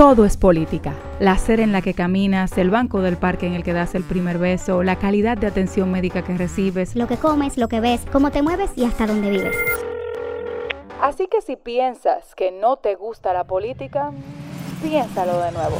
todo es política. La acera en la que caminas, el banco del parque en el que das el primer beso, la calidad de atención médica que recibes, lo que comes, lo que ves, cómo te mueves y hasta dónde vives. Así que si piensas que no te gusta la política, piénsalo de nuevo.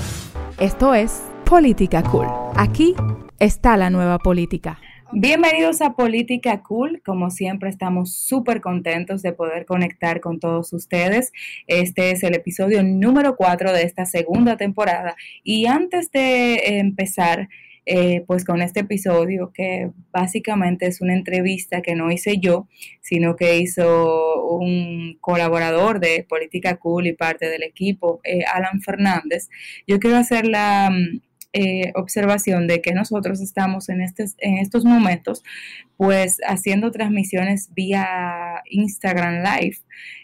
Esto es Política Cool. Aquí está la nueva política. Bienvenidos a Política Cool. Como siempre, estamos súper contentos de poder conectar con todos ustedes. Este es el episodio número 4 de esta segunda temporada. Y antes de empezar, eh, pues con este episodio, que básicamente es una entrevista que no hice yo, sino que hizo un colaborador de Política Cool y parte del equipo, eh, Alan Fernández, yo quiero hacer la eh, observación de que nosotros estamos en, en estos momentos pues haciendo transmisiones vía Instagram Live,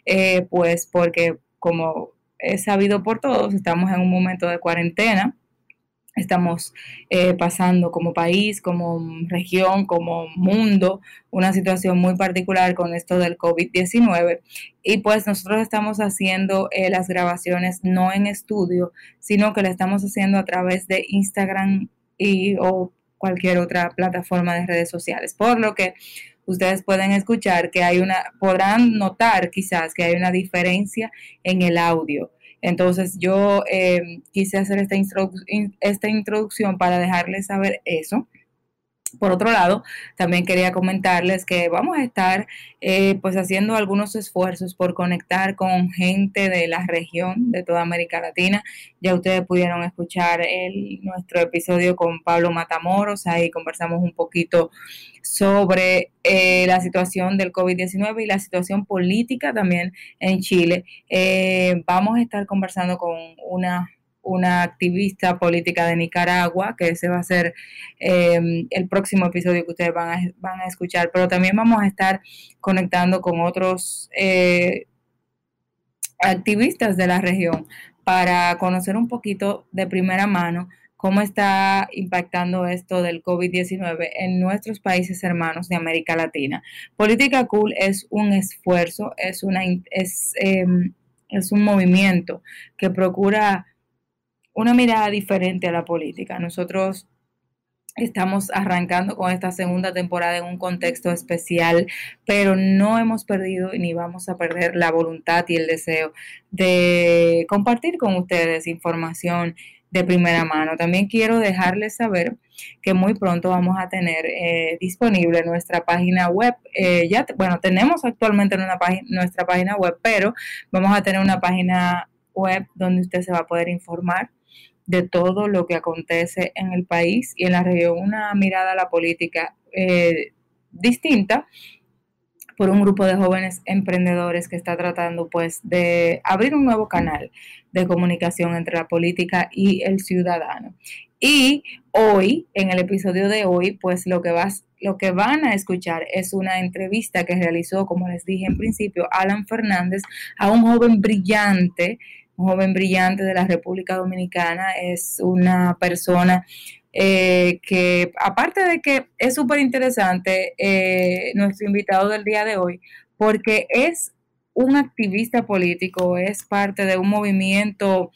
eh, pues porque como es sabido por todos, estamos en un momento de cuarentena estamos eh, pasando como país, como región, como mundo, una situación muy particular con esto del COVID-19. Y pues nosotros estamos haciendo eh, las grabaciones no en estudio, sino que la estamos haciendo a través de Instagram y o cualquier otra plataforma de redes sociales. Por lo que ustedes pueden escuchar que hay una, podrán notar quizás que hay una diferencia en el audio. Entonces yo eh, quise hacer esta, esta introducción para dejarles saber eso. Por otro lado, también quería comentarles que vamos a estar eh, pues haciendo algunos esfuerzos por conectar con gente de la región de toda América Latina. Ya ustedes pudieron escuchar el, nuestro episodio con Pablo Matamoros, ahí conversamos un poquito sobre eh, la situación del COVID-19 y la situación política también en Chile. Eh, vamos a estar conversando con una una activista política de Nicaragua, que ese va a ser em, el próximo episodio que ustedes van a, van a, escuchar, pero también vamos a estar conectando con otros eh, activistas de la región para conocer un poquito de primera mano cómo está impactando esto del COVID-19 en nuestros países hermanos de América Latina. Política Cool es un esfuerzo, es, una, es, em, es un movimiento que procura una mirada diferente a la política. Nosotros Estamos arrancando con esta segunda temporada en un contexto especial, pero no hemos perdido ni vamos a perder la voluntad y el deseo de compartir con ustedes información de primera mano. También quiero dejarles saber que muy pronto vamos a tener eh, disponible nuestra página web. Eh, ya, bueno, tenemos actualmente una nuestra página web, pero vamos a tener una página web donde usted se va a poder informar de todo lo que acontece en el país y en la región, una mirada a la política eh, distinta por un grupo de jóvenes emprendedores que está tratando pues de abrir un nuevo canal de comunicación entre la política y el ciudadano. Y hoy, en el episodio de hoy, pues lo que vas lo que van a escuchar es una entrevista que realizó, como les dije en principio, Alan Fernández a un joven brillante un joven brillante de la República Dominicana, es una persona eh, que aparte de que es súper interesante eh, nuestro invitado del día de hoy, porque es un activista político, es parte de un movimiento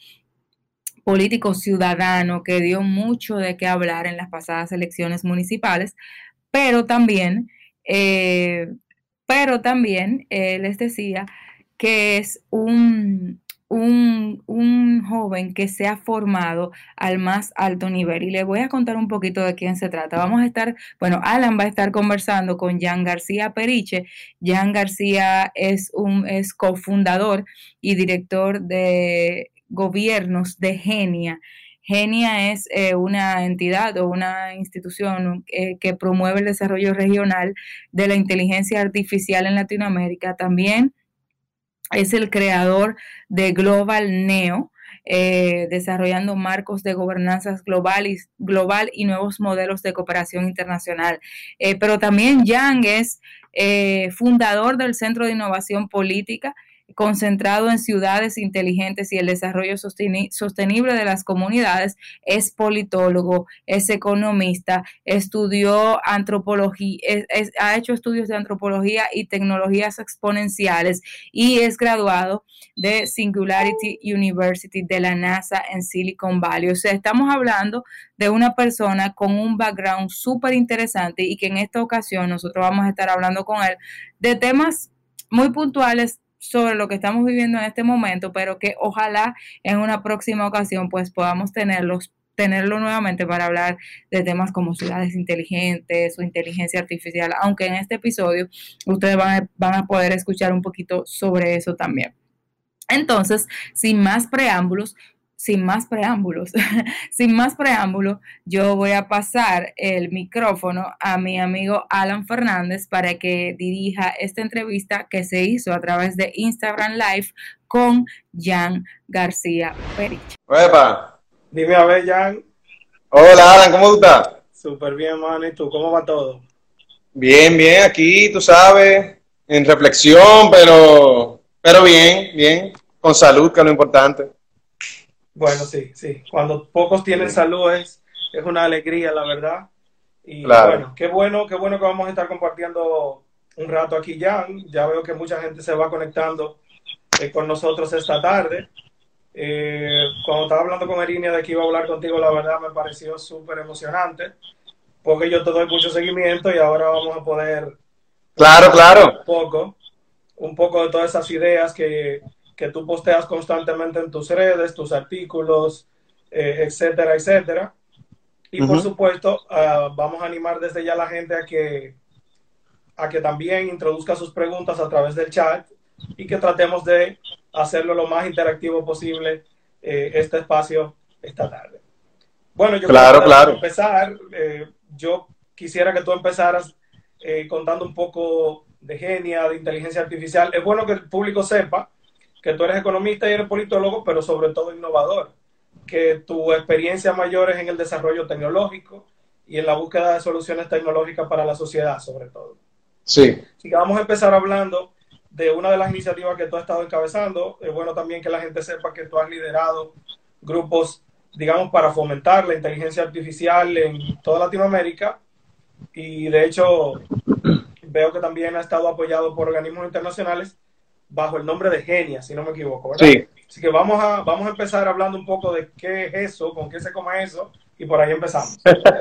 político ciudadano que dio mucho de qué hablar en las pasadas elecciones municipales, pero también, eh, pero también les decía que es un, un, un, joven que se ha formado al más alto nivel. Y le voy a contar un poquito de quién se trata. Vamos a estar, bueno, Alan va a estar conversando con Jan García Periche. Jan García es un es cofundador y director de gobiernos de Genia. Genia es eh, una entidad o una institución eh, que promueve el desarrollo regional de la inteligencia artificial en Latinoamérica. También es el creador de Global Neo, eh, desarrollando marcos de gobernanza global y, global y nuevos modelos de cooperación internacional. Eh, pero también Yang es eh, fundador del Centro de Innovación Política, concentrado en ciudades inteligentes y el desarrollo sostenible de las comunidades, es politólogo, es economista, estudió antropología, ha hecho estudios de antropología y tecnologías exponenciales y es graduado de Singularity University de la NASA en Silicon Valley. O sea, estamos hablando de una persona con un background súper interesante y que en esta ocasión nosotros vamos a estar hablando con él de temas muy puntuales sobre lo que estamos viviendo en este momento, pero que ojalá en una próxima ocasión pues podamos tenerlos tenerlo nuevamente para hablar de temas como ciudades inteligentes o inteligencia artificial, aunque en este episodio ustedes van van a poder escuchar un poquito sobre eso también. Entonces, sin más preámbulos, sin más preámbulos, sin más preámbulos, yo voy a pasar el micrófono a mi amigo Alan Fernández para que dirija esta entrevista que se hizo a través de Instagram Live con Jan García Perich. Epa. Dime a ver, Jan. Hola, Alan, ¿cómo estás? Súper bien, mano. ¿Y tú? ¿Cómo va todo? Bien, bien, aquí, tú sabes, en reflexión, pero, pero bien, bien, con salud, que es lo importante. Bueno, sí, sí. Cuando pocos tienen salud es, es una alegría, la verdad. Y bueno, qué bueno, qué bueno que vamos a estar compartiendo un rato aquí ya. Ya veo que mucha gente se va conectando eh, con nosotros esta tarde. Eh, cuando estaba hablando con Erinia de que iba a hablar contigo, la verdad me pareció súper emocionante, porque yo te doy mucho seguimiento y ahora vamos a poder... Claro, claro. Un poco, un poco de todas esas ideas que, que tú posteas constantemente en tus redes, tus artículos, eh, etcétera, etcétera. Y por supuesto, ah, vamos a animar desde ya a la gente a que, a que también introduzca sus preguntas a través del chat y que tratemos de hacerlo lo más interactivo posible eh, este espacio esta tarde. Bueno, yo claro, claro. empezar, eh, yo quisiera que tú empezaras contando un poco de genia, de inteligencia artificial. Es bueno que el público sepa que tú eres economista y eres politólogo, pero sobre todo innovador, que tu experiencia mayor es en el desarrollo tecnológico y en la búsqueda de soluciones tecnológicas para la sociedad, sobre todo. Sí. Así que vamos a empezar hablando de una de las iniciativas que tú has estado encabezando. Es bueno también que la gente sepa que tú has liderado grupos, digamos, para fomentar la inteligencia artificial en toda Latinoamérica. Y de hecho, veo que también ha estado apoyado por organismos internacionales bajo el nombre de Genia, si no me equivoco, ¿verdad? Sí. Así que vamos a, vamos a empezar hablando un poco de qué es eso, con qué se come eso, y por ahí empezamos.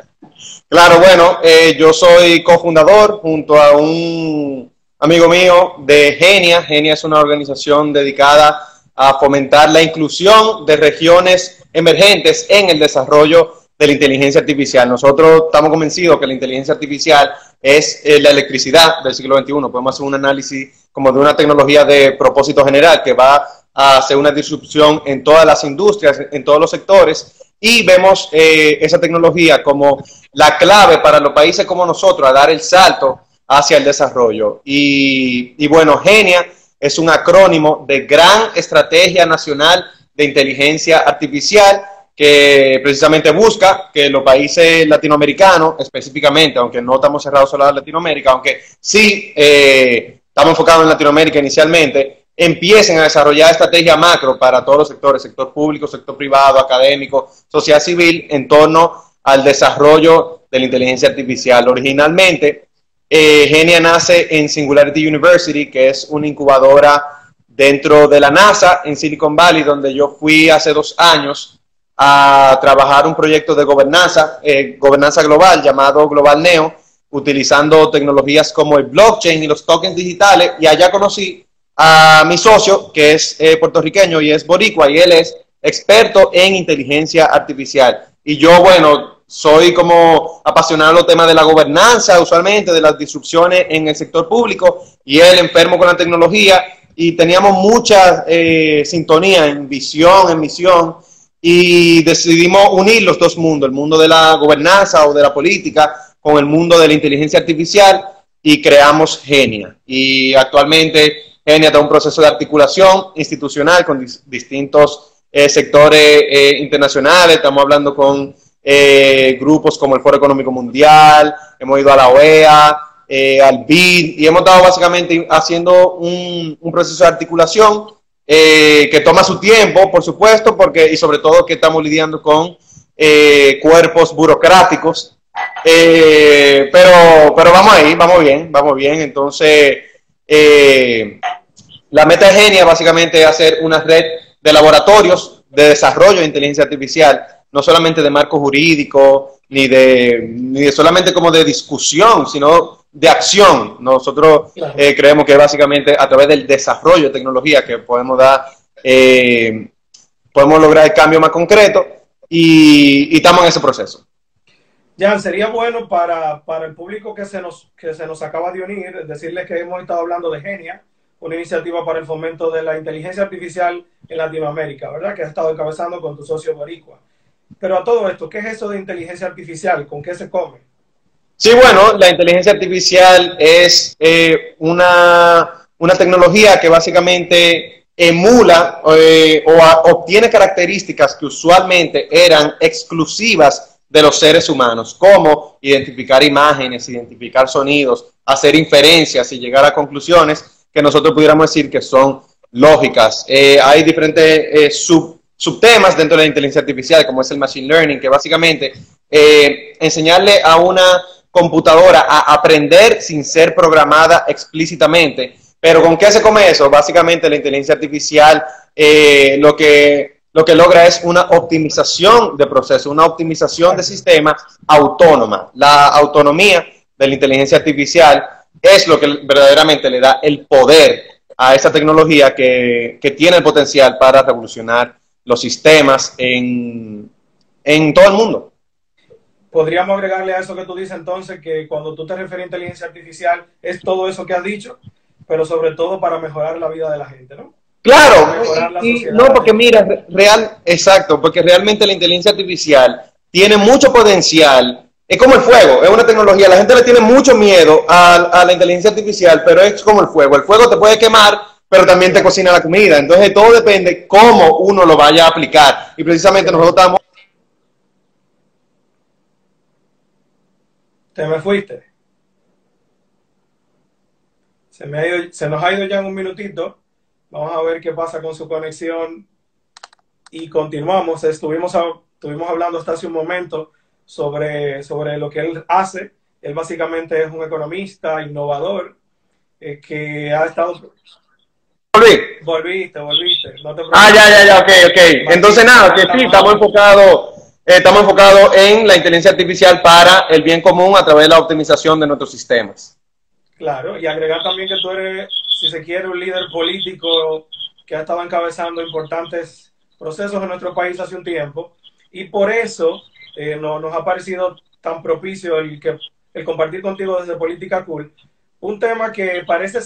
claro, bueno, eh, yo soy cofundador junto a un amigo mío de Genia. Genia es una organización dedicada a fomentar la inclusión de regiones emergentes en el desarrollo de la inteligencia artificial. Nosotros estamos convencidos que la inteligencia artificial es eh, la electricidad del siglo XXI. Podemos hacer un análisis como de una tecnología de propósito general que va a hacer una disrupción en todas las industrias, en todos los sectores, y vemos eh, esa tecnología como la clave para los países como nosotros a dar el salto hacia el desarrollo. Y, bueno, GENIA es un acrónimo de Gran Estrategia Nacional de Inteligencia Artificial que precisamente busca que los países latinoamericanos, específicamente, aunque no estamos cerrados solo a Latinoamérica, aunque sí eh, estamos enfocados en Latinoamérica inicialmente, empiecen a desarrollar estrategias macro para todos los sectores, sector público, sector privado, académico, sociedad civil, en torno al desarrollo de la inteligencia artificial. Originalmente, eh, Genia nace en Singularity University, que es una incubadora dentro de la NASA en Silicon Valley, donde yo fui hace dos años a trabajar un proyecto de gobernanza, eh, gobernanza global llamado Global Neo, utilizando tecnologías como el blockchain y los tokens digitales. Y allá conocí a mi socio, que es eh, puertorriqueño y es boricua, y él es experto en inteligencia artificial. Y yo, bueno, soy como apasionado los temas de la gobernanza, usualmente, de las disrupciones en el sector público, y él enfermo con la tecnología, y teníamos mucha eh, sintonía en visión, en misión, y decidimos unir los dos mundos, el mundo de la gobernanza o de la política, con el mundo de la inteligencia artificial y creamos Genia. Y actualmente Genia está un proceso de articulación institucional con distintos eh, sectores eh, internacionales. Estamos hablando con eh, grupos como el Foro Económico Mundial, hemos ido a la OEA, al BID, y hemos estado básicamente haciendo un, un proceso de articulación que toma su tiempo, por supuesto, porque y sobre todo que estamos lidiando con cuerpos burocráticos. Eh, pero, pero vamos ahí, vamos bien, vamos bien. Entonces, la meta de Genia básicamente es hacer una red de laboratorios de desarrollo de inteligencia artificial, no solamente de marco jurídico, ni de, ni de solamente como de discusión, sino de acción. Nosotros eh, creemos que básicamente a través del desarrollo de tecnología que podemos dar, eh, podemos lograr el cambio más concreto y, estamos en ese proceso. Ya sería bueno para, para, el público que se, nos, que se nos acaba de unir decirles que hemos estado hablando de Genia, una iniciativa para el fomento de la inteligencia artificial en Latinoamérica, ¿verdad? Que has estado encabezando con tu socio Boricua. Pero a todo esto, ¿qué es eso de inteligencia artificial? ¿Con qué se come? Sí, bueno, la inteligencia artificial es eh, una, una, tecnología que básicamente emula eh, o obtiene características que usualmente eran exclusivas de los seres humanos, como identificar imágenes, identificar sonidos, hacer inferencias y llegar a conclusiones que nosotros pudiéramos decir que son lógicas. Eh, hay diferentes subtemas dentro de la inteligencia artificial, como es el machine learning, que básicamente enseñarle a una computadora a aprender sin ser programada explícitamente. Pero ¿con qué se come eso? Básicamente la inteligencia artificial eh, lo, que, lo que logra es una optimización de procesos, una optimización de sistema autónoma. La autonomía de la inteligencia artificial es lo que verdaderamente le da el poder a esta tecnología que, que tiene el potencial para revolucionar los sistemas en, en todo el mundo podríamos agregarle a eso que tú dices entonces que cuando tú te refieres a inteligencia artificial es todo eso que has dicho, pero sobre todo para mejorar la vida de la gente, ¿no? Claro, no, porque mira, real, exacto, porque realmente la inteligencia artificial tiene mucho potencial. Es como el fuego, es una tecnología. La gente le tiene mucho miedo a, a la inteligencia artificial, pero es como el fuego. El fuego te puede quemar, pero también te cocina la comida. Entonces todo depende cómo uno lo vaya a aplicar. Y precisamente nosotros estamos Te me fuiste. Se, me ha ido, se nos ha ido ya en un minutito. Vamos a ver qué pasa con su conexión. Y continuamos. Estuvimos, estuvimos hablando hasta hace un momento sobre, sobre lo que él hace. Él básicamente es un economista, innovador, eh, que ha estado... Volví. Volviste, volviste. ah, ya, ya, ya, ok, ok. Entonces nada, que sí, estamos enfocados eh, estamos enfocados en la inteligencia artificial para el bien común a través de la optimización de nuestros sistemas. Claro, y agregar también que tú eres, si se quiere, un líder político que ha estado encabezando importantes procesos en nuestro país hace un tiempo, y por eso eh, no, nos ha parecido tan propicio el, que, el compartir contigo desde Política Cool un tema que parece,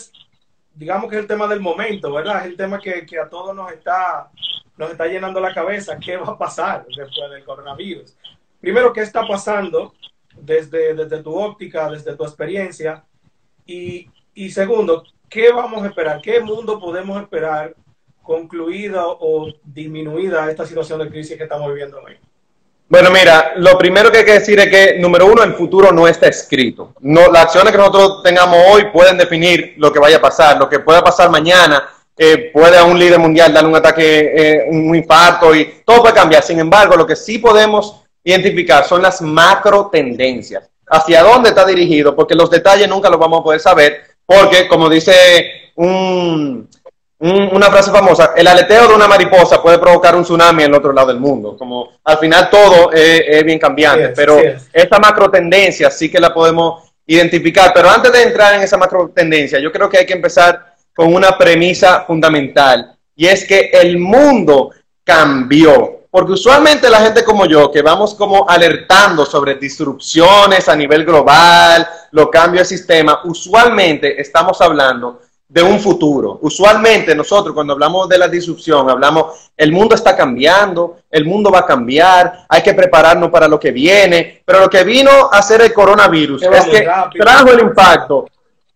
digamos que es el tema del momento, ¿verdad? Es el tema que, que a todos nos está nos está llenando la cabeza qué va a pasar después del coronavirus. Primero, ¿qué está pasando desde, desde tu óptica, desde tu experiencia? Y, y segundo, ¿qué vamos a esperar? ¿Qué mundo podemos esperar concluida o disminuida esta situación de crisis que estamos viviendo hoy? Bueno, mira, lo primero que hay que decir es que, número uno, el futuro no está escrito. No, las acciones que nosotros tengamos hoy pueden definir lo que vaya a pasar. Lo que pueda pasar mañana puede a un líder mundial darle un ataque, eh, un infarto y todo puede cambiar. Sin embargo, lo que sí podemos identificar son las macro tendencias. ¿Hacia dónde está dirigido? Porque los detalles nunca los vamos a poder saber, porque como dice un, una frase famosa, el aleteo de una mariposa puede provocar un tsunami en el otro lado del mundo. Como al final todo es, bien cambiante, pero esta macro tendencia sí que la podemos identificar. Pero antes de entrar en esa macro tendencia, yo creo que hay que empezar con una premisa fundamental y es que el mundo cambió. Porque usualmente la gente como yo, que vamos como alertando sobre disrupciones a nivel global, los cambios de sistema, usualmente estamos hablando de un futuro. Usualmente nosotros cuando hablamos de la disrupción, hablamos, el mundo está cambiando, el mundo va a cambiar, hay que prepararnos para lo que viene, pero lo que vino a hacer el coronavirus es que trajo el impacto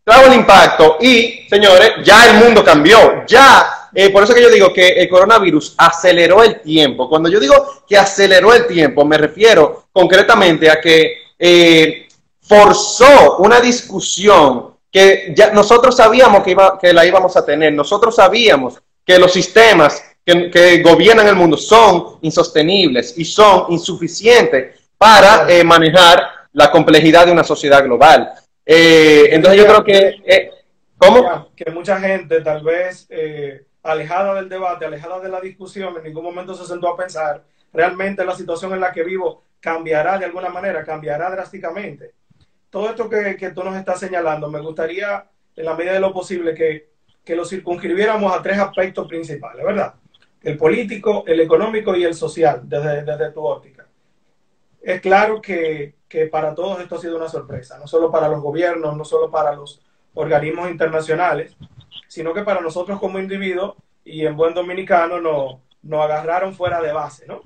trajo el impacto y, señores, ya el mundo cambió. Ya, eh, por eso que yo digo que el coronavirus aceleró el tiempo. Cuando yo digo que aceleró el tiempo, me refiero concretamente a que eh, forzó una discusión que ya nosotros sabíamos que, iba, que la íbamos a tener, nosotros sabíamos que los sistemas que, gobiernan el mundo son insostenibles y son insuficientes para eh, manejar la complejidad de una sociedad global. Eh, entonces yo creo que... Eh, ¿Cómo? Que mucha gente tal vez alejada del debate, alejada de la discusión, en ningún momento se sentó a pensar, realmente la situación en la que vivo cambiará de alguna manera, cambiará drásticamente. Todo esto que, que tú nos estás señalando, me gustaría, en la medida de lo posible, que, que lo circunscribiéramos a tres aspectos principales, ¿verdad? El político, el económico y el social, desde, desde tu óptica. Es claro que, que para todos esto ha sido una sorpresa, no solo para los gobiernos, no solo para los organismos internacionales, sino que para nosotros como individuos y en buen dominicano nos, nos agarraron fuera de base, ¿no?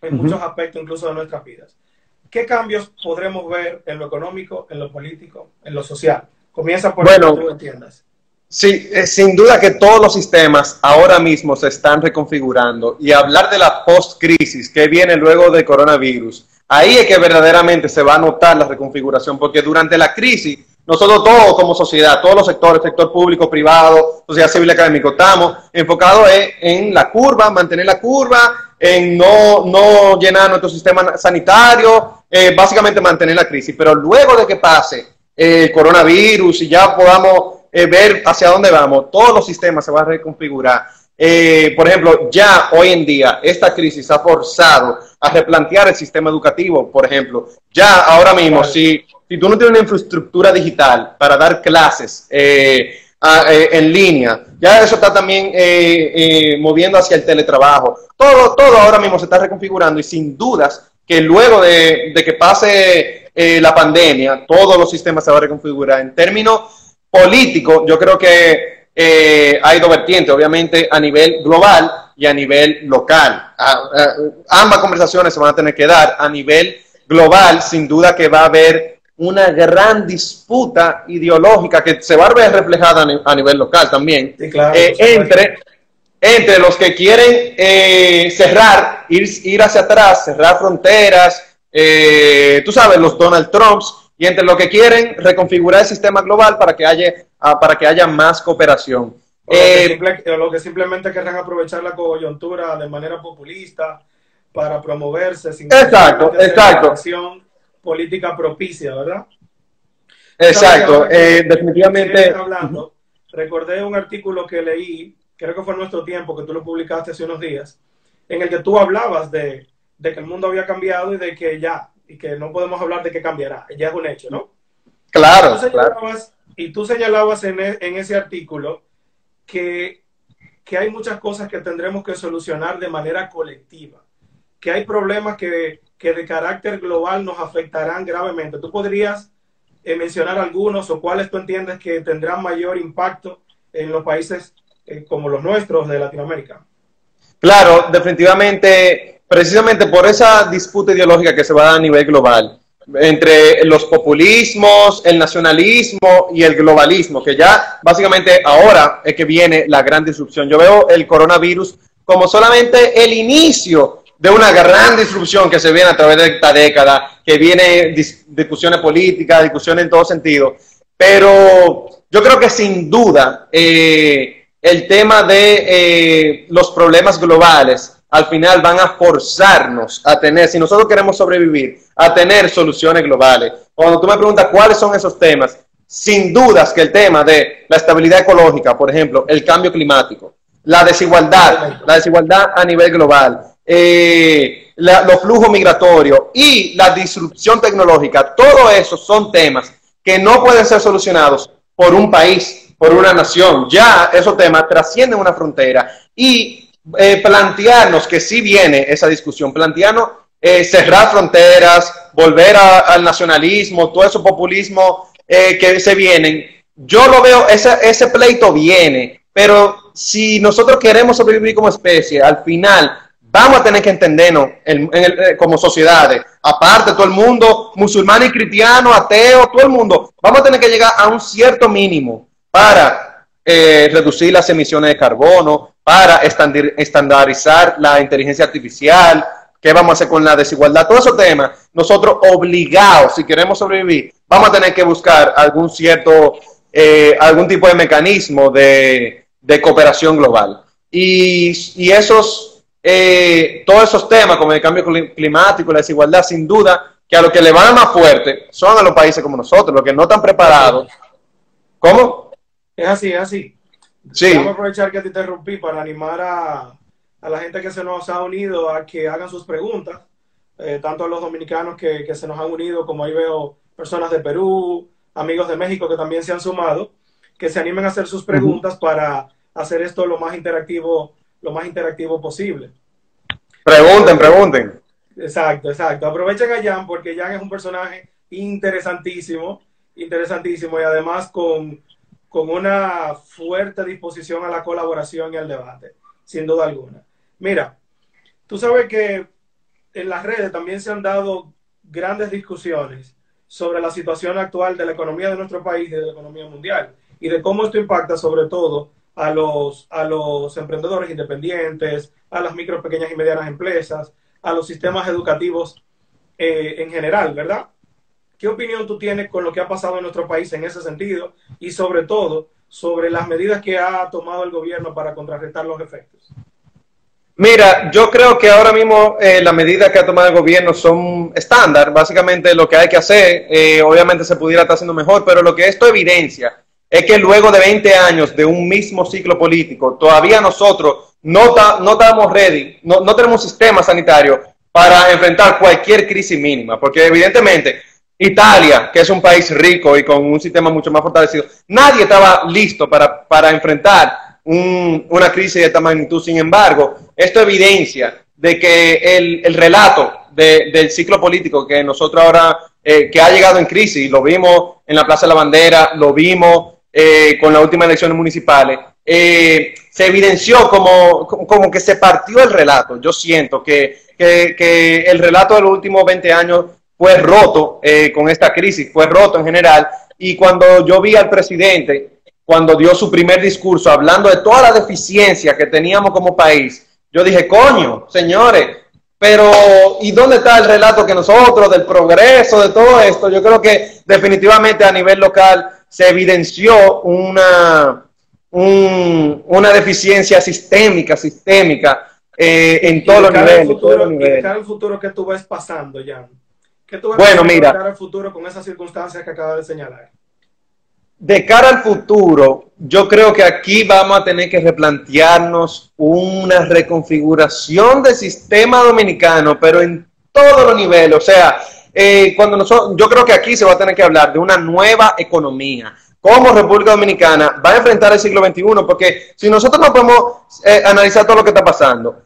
En muchos aspectos incluso de nuestras vidas. ¿Qué cambios podremos ver en lo económico, en lo político, en lo social? Comienza por bueno, que tú entiendas. Sí, eh, sin duda que todos los sistemas ahora mismo se están reconfigurando y hablar de la post-crisis que viene luego del coronavirus, ahí es que verdaderamente se va a notar la reconfiguración, porque durante la crisis nosotros todos como sociedad, todos los sectores, sector público, privado, sociedad civil académico, estamos enfocados en, la curva, mantener la curva, en no, no llenar nuestro sistema sanitario, eh, básicamente mantener la crisis. Pero luego de que pase el coronavirus y ya podamos eh, ver hacia dónde vamos, todos los sistemas se van a reconfigurar. Eh, por ejemplo, ya hoy en día esta crisis ha forzado a replantear el sistema educativo, por ejemplo. Ya ahora mismo, si, si tú no tienes una infraestructura digital para dar clases eh, en línea, ya eso está también moviendo hacia el teletrabajo. Todo, todo ahora mismo se está reconfigurando y sin dudas que luego de, que pase la pandemia, todos los sistemas se van a reconfigurar. En términos político, yo creo que eh, hay dos vertientes, obviamente a nivel global y a nivel local. ambas conversaciones se van a tener que dar a nivel global, sin duda que va a haber una gran disputa ideológica que se va a ver reflejada a nivel local también, eh, entre, entre los que quieren eh, cerrar, ir, ir hacia atrás, cerrar fronteras, tú sabes, los Donald Trumps, y entre lo que quieren reconfigurar el sistema global para que haya, ah, para que haya más cooperación. O eh, lo, que simplemente querrán aprovechar la coyuntura de manera populista para promoverse sin exacto, exacto. acción política propicia, ¿verdad? Exacto, eh, definitivamente. Hablando, recordé un artículo que leí, creo que fue en nuestro tiempo, que tú lo publicaste hace unos días, en el que tú hablabas de, de que el mundo había cambiado y de que ya y que no podemos hablar de que cambiará, ya es un hecho, ¿no? Claro, Y tú señalabas en, e, en ese artículo que, que, hay muchas cosas que tendremos que solucionar de manera colectiva, que hay problemas que, que de carácter global nos afectarán gravemente. ¿Tú podrías eh, mencionar algunos o cuáles tú entiendes que tendrán mayor impacto en los países eh, como los nuestros de Latinoamérica? Claro, definitivamente precisamente por esa disputa ideológica que se va a dar a nivel global entre los populismos, el nacionalismo y el globalismo, que ya básicamente ahora es que viene la gran disrupción. Yo veo el coronavirus como solamente el inicio de una gran disrupción que se viene a través de esta década, que viene discusiones políticas, discusiones en todo sentido, pero yo creo que sin duda eh, el tema de eh, los problemas globales al final van a forzarnos a tener, si nosotros queremos sobrevivir, a tener soluciones globales. Cuando tú me preguntas cuáles son esos temas, sin dudas que el tema de la estabilidad ecológica, por ejemplo, el cambio climático, la desigualdad, la desigualdad a nivel global, eh, los flujos migratorios y la disrupción tecnológica, todo eso son temas que no pueden ser solucionados por un país, por una nación. Ya esos temas trascienden una frontera y eh, plantearnos que sí viene esa discusión, plantearnos eh, cerrar fronteras, volver al nacionalismo, todo ese populismo eh, que se vienen. Yo lo veo, ese, ese pleito viene, pero si nosotros queremos sobrevivir como especie, al final vamos a tener que entendernos como sociedades. Aparte, todo el mundo, musulmán y cristiano, ateo, todo el mundo, vamos a tener que llegar a un cierto mínimo para reducir las emisiones de carbono, para estandarizar la inteligencia artificial, qué vamos a hacer con la desigualdad, todos esos temas, nosotros obligados, si queremos sobrevivir, vamos a tener que buscar algún cierto, eh, algún tipo de mecanismo de, de cooperación global. Y, y esos, eh, todos esos temas como el cambio climático, la desigualdad, sin duda, que a los que le van más fuerte son a los países como nosotros, los que no están preparados. ¿Cómo? Es así, es así. Sí. Vamos a aprovechar que te interrumpí para animar a, a la gente que se nos ha unido a que hagan sus preguntas, eh, tanto a los dominicanos que, que, se nos han unido, como ahí veo personas de Perú, amigos de México que también se han sumado, que se animen a hacer sus preguntas para hacer esto lo más interactivo, lo más interactivo posible. Pregunten, pregunten. Exacto, exacto. Aprovechen a Jan porque Jan es un personaje interesantísimo, interesantísimo y además con, con una fuerte disposición a la colaboración y al debate, sin duda alguna. Mira, tú sabes que en las redes también se han dado grandes discusiones sobre la situación actual de la economía de nuestro país y de la economía mundial y de cómo esto impacta sobre todo a los, a los emprendedores independientes, a las micro, pequeñas y medianas empresas, a los sistemas educativos eh, en general, ¿verdad? ¿Qué opinión tú tienes con lo que ha pasado en nuestro país en ese sentido y sobre todo sobre las medidas que ha tomado el gobierno para contrarrestar los efectos? Mira, yo creo que ahora mismo eh, las medidas que ha tomado el gobierno son estándar, básicamente lo que hay que hacer, eh, obviamente se pudiera estar haciendo mejor, pero lo que esto evidencia es que luego de 20 años de un mismo ciclo político, todavía nosotros no, no estamos ready, no, no tenemos un sistema sanitario para enfrentar cualquier crisis mínima, porque evidentemente Italia, que es un país rico y con un sistema mucho más fortalecido, nadie estaba listo para, para enfrentar un, una crisis de esta magnitud. Sin embargo, esto evidencia de que el, el relato de, del ciclo político que nosotros ahora, eh, que ha llegado en crisis, lo vimos en la Plaza de la Bandera, lo vimos eh, con las últimas elecciones municipales, eh, se evidenció como, como, que se partió el relato. Yo siento que, que, el relato de los últimos 20 años fue roto eh, con esta crisis, fue roto en general. Y cuando yo vi al presidente cuando dio su primer discurso hablando de toda la deficiencia que teníamos como país, yo dije, coño, señores, pero ¿y dónde está el relato que nosotros, del progreso, de todo esto? Yo creo que definitivamente a nivel local se evidenció una, un, una deficiencia sistémica, sistémica, eh, en todos los niveles. Futuro, todos el futuro que tú ves pasando, Jan? ¿Qué tú ves bueno, mira, cara al futuro con esas circunstancias que acabas de señalar? de cara al futuro, yo creo que aquí vamos a tener que replantearnos una reconfiguración del sistema dominicano, pero en todos los niveles. O sea, eh, cuando nosotros, yo creo que aquí se va a tener que hablar de una nueva economía. ¿Cómo República Dominicana va a enfrentar el siglo XXI? Porque si nosotros no podemos eh, analizar todo lo que está pasando,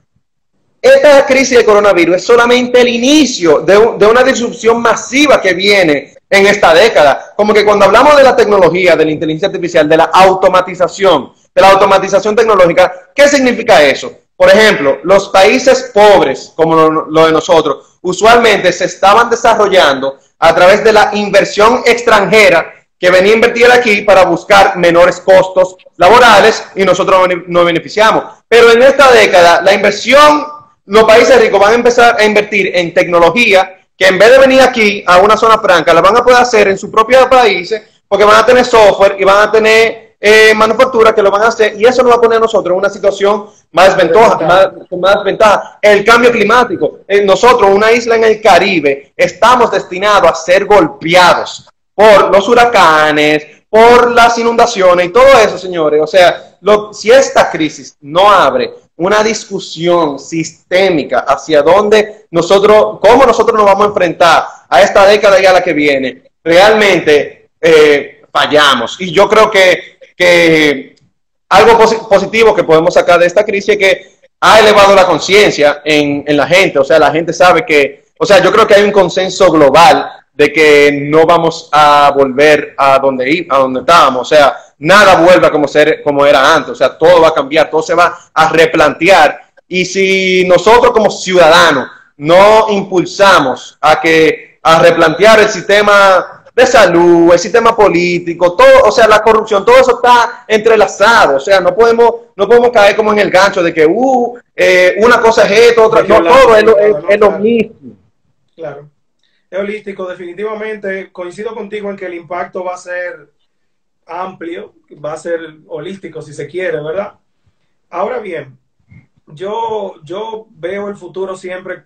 esta crisis de coronavirus es solamente el inicio de, de, una disrupción masiva que viene en esta década. Como que cuando hablamos de la tecnología, de la inteligencia artificial, de la automatización, de la automatización tecnológica, ¿qué significa eso? Por ejemplo, los países pobres, como lo, de nosotros, usualmente se estaban desarrollando a través de la inversión extranjera que venía a invertir aquí para buscar menores costos laborales y nosotros nos beneficiamos. Pero en esta década, la inversión los países ricos van a empezar a invertir en tecnología que en vez de venir aquí a una zona franca, la van a poder hacer en sus propios países porque van a tener software y van a tener eh, manufactura que lo van a hacer y eso nos va a poner a nosotros en una situación más ventaja, más, más ventaja. El cambio climático. Eh, nosotros, una isla en el Caribe, estamos destinados a ser golpeados por los huracanes, por las inundaciones y todo eso, señores. O sea, lo, si esta crisis no abre una discusión sistémica hacia dónde nosotros, cómo nosotros nos vamos a enfrentar a esta década y a la que viene, realmente eh, fallamos. Y yo creo que, algo positivo que podemos sacar de esta crisis es que ha elevado la conciencia en, la gente, o sea, la gente sabe que, o sea, yo creo que hay un consenso global de que no vamos a volver a donde, a donde estábamos, o sea, nada vuelva como, ser, como era antes, o sea, todo va a cambiar, todo se va a replantear. Y si nosotros como ciudadanos no impulsamos a que a replantear el sistema de salud, el sistema político, todo, o sea, la corrupción, todo eso está entrelazado, o sea, no podemos, no podemos caer como en el gancho de que, uh, eh, una cosa es esto, otra, no, todo es lo, es, es lo mismo. Claro. es holístico. Definitivamente coincido contigo en que el impacto va a ser amplio, va a ser holístico si se quiere, ¿verdad? Ahora bien, yo, yo veo el futuro siempre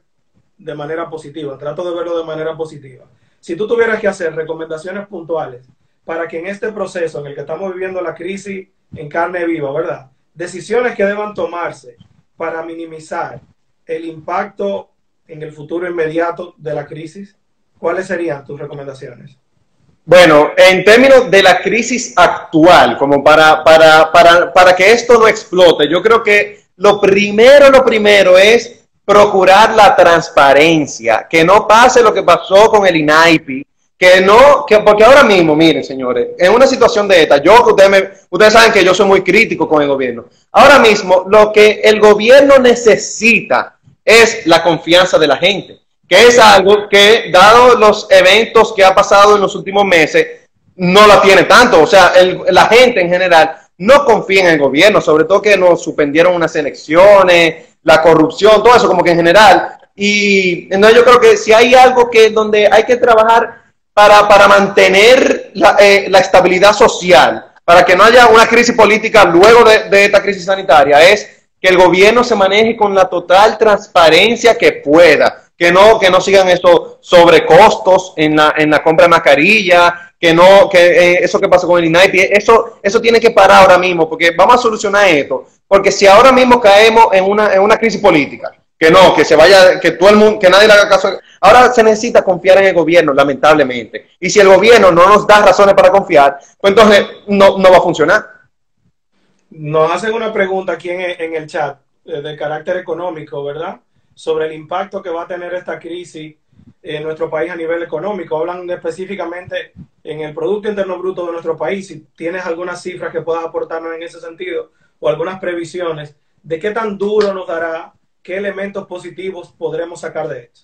de manera positiva, trato de verlo de manera positiva. Si tú tuvieras que hacer recomendaciones puntuales para que en este proceso en el que estamos viviendo la crisis en carne viva, ¿verdad? Decisiones que deban tomarse para minimizar el impacto en el futuro inmediato de la crisis, ¿cuáles serían tus recomendaciones? Bueno, en términos de la crisis actual, como para, para, para, para que esto no explote, yo creo que lo primero, lo primero es procurar la transparencia, que no pase lo que pasó con el INAIPI, que no, que, porque ahora mismo, miren, señores, en una situación de esta, yo, ustedes, me, ustedes saben que yo soy muy crítico con el gobierno. Ahora mismo, lo que el gobierno necesita es la confianza de la gente que es algo que, dado los eventos que ha pasado en los últimos meses, no la tiene tanto. O sea, la gente en general no confía en el gobierno, sobre todo que nos suspendieron unas elecciones, la corrupción, todo eso como que en general. Y entonces yo creo que si hay algo que donde hay que trabajar para, para mantener la, eh, la estabilidad social, para que no haya una crisis política luego de, de esta crisis sanitaria, es que el gobierno se maneje con la total transparencia que pueda que no, que no sigan estos sobrecostos en la, en la compra de mascarilla, que no, que eh, eso que pasa con el INAIPI, eso, eso tiene que parar ahora mismo, porque vamos a solucionar esto, porque si ahora mismo caemos en una, en una crisis política, que no, que se vaya, que todo el mundo, que nadie le haga caso, ahora se necesita confiar en el gobierno, lamentablemente, y si el gobierno no nos da razones para confiar, pues entonces no, no va a funcionar. Nos hacen una pregunta aquí en, en el chat eh, de carácter económico, ¿verdad? sobre el impacto que va a tener esta crisis en nuestro país a nivel económico. Hablan específicamente en el Producto Interno Bruto de nuestro país. Si tienes algunas cifras que puedas aportarnos en ese sentido o algunas previsiones de qué tan duro nos dará, qué elementos positivos podremos sacar de esto.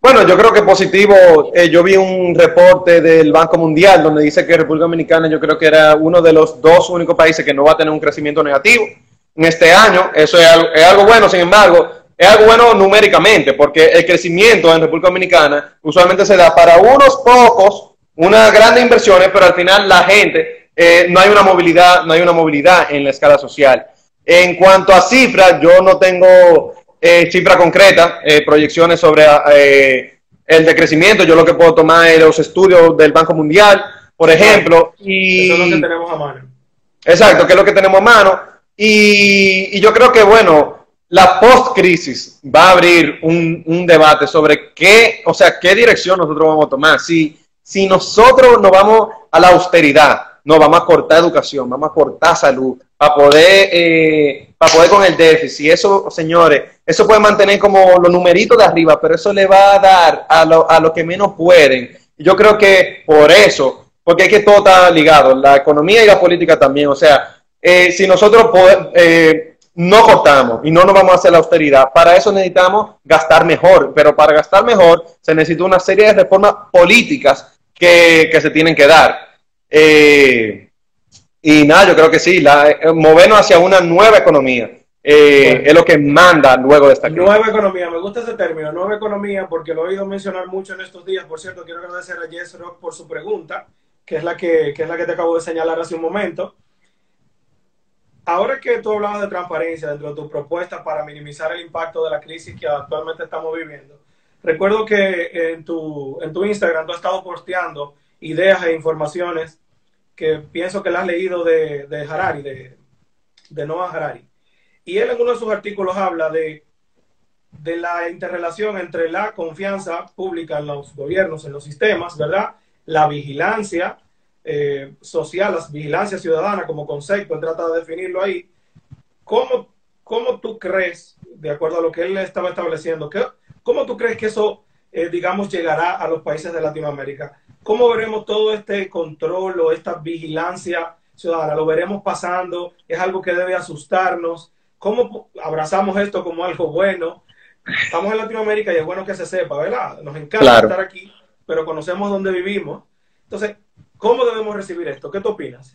Bueno, yo creo que positivo, eh, yo vi un reporte del Banco Mundial donde dice que República Dominicana yo creo que era uno de los dos únicos países que no va a tener un crecimiento negativo en este año. Eso es es algo bueno, sin embargo, es algo bueno numéricamente, porque el crecimiento en República Dominicana usualmente se da para unos pocos, unas grandes inversiones, pero al final la gente, eh, no hay una movilidad, no hay una movilidad en la escala social. En cuanto a cifras, yo no tengo eh, cifras concretas, eh, proyecciones sobre eh, el decrecimiento, yo lo que puedo tomar es los estudios del Banco Mundial, por ejemplo. Y, Eso es lo que tenemos a mano. Exacto, que es lo que tenemos a mano. Y, y yo creo que, bueno, la post-crisis va a abrir un, un, debate sobre qué, o sea, qué dirección nosotros vamos a tomar. Si, si nosotros nos vamos a la austeridad, no vamos a cortar educación, vamos a cortar salud, para poder, eh, para poder con el déficit. Eso, señores, eso puede mantener como los numeritos de arriba, pero eso le va a dar a los a lo que menos pueden. Yo creo que por eso, porque es que todo está ligado, la economía y la política también. O sea, eh, si nosotros. Eh, no cortamos y no nos vamos a hacer la austeridad. Para eso necesitamos gastar mejor, pero para gastar mejor se necesita una serie de reformas políticas que, que se tienen que dar. Eh, y nada, yo creo que sí, la, eh, movernos hacia una nueva economía. Eh, bueno, es lo que manda luego de esta crisis. Nueva economía, me gusta ese término, nueva economía, porque lo he oído mencionar mucho en estos días. Por cierto, quiero agradecer a Jess Rock por su pregunta, que es la que, que es la que te acabo de señalar hace un momento. Ahora que tú hablabas de transparencia dentro de tu propuesta para minimizar el impacto de la crisis que actualmente estamos viviendo, recuerdo que en tu, en tu Instagram tú has estado posteando ideas e informaciones que pienso que las has leído de, de Harari, de, de Noah Harari. Y él en uno de sus artículos habla de, de la interrelación entre la confianza pública en los gobiernos, en los sistemas, ¿verdad? La vigilancia eh, social, la vigilancia ciudadana como concepto, él trata de definirlo ahí. ¿Cómo, ¿Cómo tú crees, de acuerdo a lo que él estaba estableciendo, que, cómo tú crees que eso, eh, digamos, llegará a los países de Latinoamérica? ¿Cómo veremos todo este control o esta vigilancia ciudadana? ¿Lo veremos pasando? ¿Es algo que debe asustarnos? ¿Cómo abrazamos esto como algo bueno? Estamos en Latinoamérica y es bueno que se sepa, ¿verdad? Nos encanta claro. estar aquí, pero conocemos dónde vivimos. Entonces, ¿Cómo debemos recibir esto? ¿Qué tú opinas?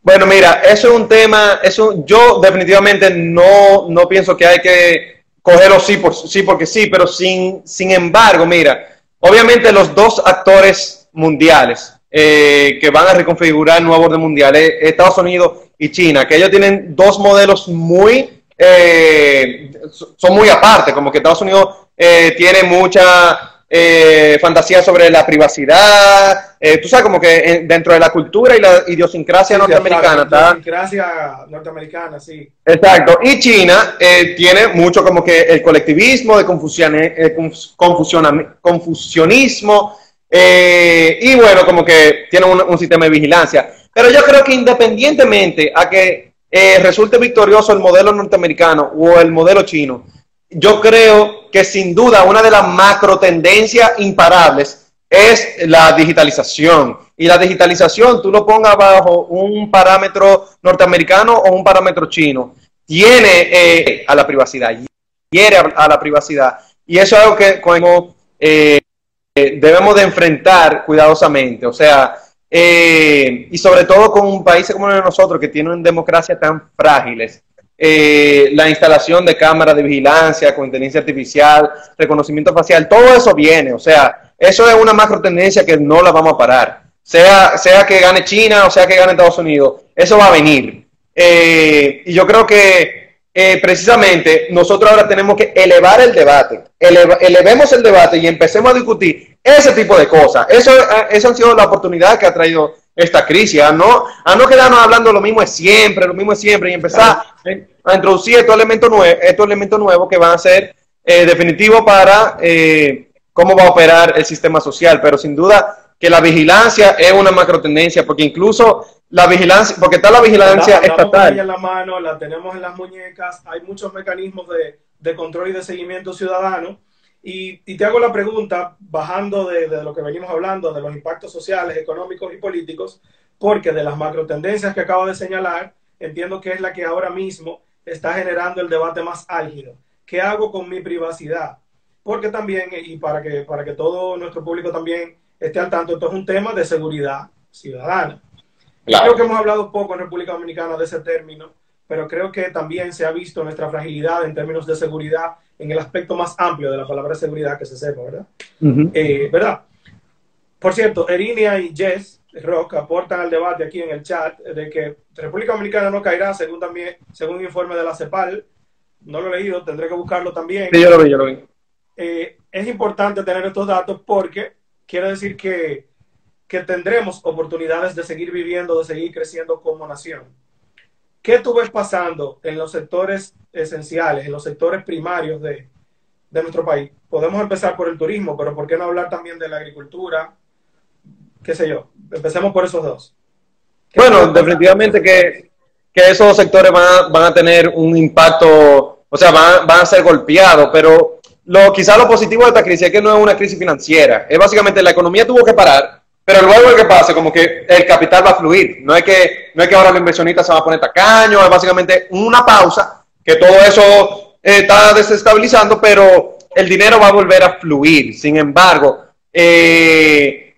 Bueno, mira, eso es un tema, eso yo definitivamente no, no pienso que hay que cogerlo sí, por, sí porque sí, pero sin, sin embargo, mira, obviamente los dos actores mundiales eh, que van a reconfigurar el nuevo orden mundial es Estados Unidos y China, que ellos tienen dos modelos muy, eh, son muy aparte, como que Estados Unidos eh, tiene mucha eh, fantasía sobre la privacidad, eh, tú sabes, como que dentro de la cultura y la idiosincrasia Sí, norteamericana. claro, está- idiosincrasia norteamericana, sí. Exacto. Y China eh, tiene mucho como que el colectivismo, de confusione- eh, confusionismo, eh, y bueno, como que tiene un, un sistema de vigilancia. Pero yo creo que independientemente a que eh, resulte victorioso el modelo norteamericano o el modelo chino, yo creo que sin duda una de las macro tendencias imparables es la digitalización. Y la digitalización, tú lo pongas bajo un parámetro norteamericano o un parámetro chino, tiene eh, a la privacidad, hiere a, la privacidad. Y eso es algo que como, eh, eh, debemos de enfrentar cuidadosamente. O sea, y sobre todo con un país como el de nosotros, que tienen democracias tan frágiles, eh, la instalación de cámaras de vigilancia con inteligencia artificial, reconocimiento facial, todo eso viene. O sea, eso es una macro tendencia que no la vamos a parar. Sea, sea que gane China o sea que gane Estados Unidos, eso va a venir. Eh, y yo creo que eh, precisamente nosotros ahora tenemos que elevar el debate, eleva- elevemos el debate y empecemos a discutir ese tipo de cosas. Eso, eh, esa han sido la oportunidad que ha traído esta crisis, a no, a no quedarnos hablando lo mismo de siempre, lo mismo de siempre y empezar a introducir estos elementos, nue- estos elementos nuevos que van a ser eh, definitivos para eh, cómo va a operar el sistema social, pero sin duda que la vigilancia es una macro tendencia, porque incluso la vigilancia, porque está la vigilancia estatal. en la mano, la tenemos en las muñecas, hay muchos mecanismos de, de control y de seguimiento ciudadano. Y, y te hago la pregunta, bajando de, de lo que venimos hablando, de los impactos sociales, económicos y políticos, porque de las macro tendencias que acabo de señalar, entiendo que es la que ahora mismo está generando el debate más álgido. ¿Qué hago con mi privacidad? Porque también, y para que, para que todo nuestro público también esté al tanto, esto es un tema de seguridad ciudadana. Creo que hemos hablado poco en República Dominicana de ese término, pero creo que también se ha visto nuestra fragilidad en términos de seguridad en el aspecto más amplio de la palabra seguridad que se sepa, ¿verdad? Eh, ¿Verdad? Por cierto, Erinia y Jess Rock aportan al debate aquí en el chat de que República Dominicana no caerá, según también, según un informe de la CEPAL. No lo he leído, tendré que buscarlo también. Sí, yo lo vi, yo lo vi. Eh, es importante tener estos datos porque quiere decir que, que tendremos oportunidades de seguir viviendo, de seguir creciendo como nación. ¿Qué tú ves pasando en los sectores esenciales, en los sectores primarios de, de nuestro país? Podemos empezar por el turismo, pero ¿por qué no hablar también de la agricultura? ¿Qué sé yo? Empecemos por esos dos. ¿Qué Bueno, definitivamente que, que esos sectores van a, van a tener un impacto, o sea, van, van a ser golpeados, pero lo, quizá lo positivo de esta crisis es que no es una crisis financiera, es básicamente la economía tuvo que parar, pero luego que pase, como que el capital va a fluir, no es que, no es que ahora los inversionistas se van a poner tacaños, es básicamente una pausa, que todo eso eh, está desestabilizando, pero el dinero va a volver a fluir. Sin embargo, eh,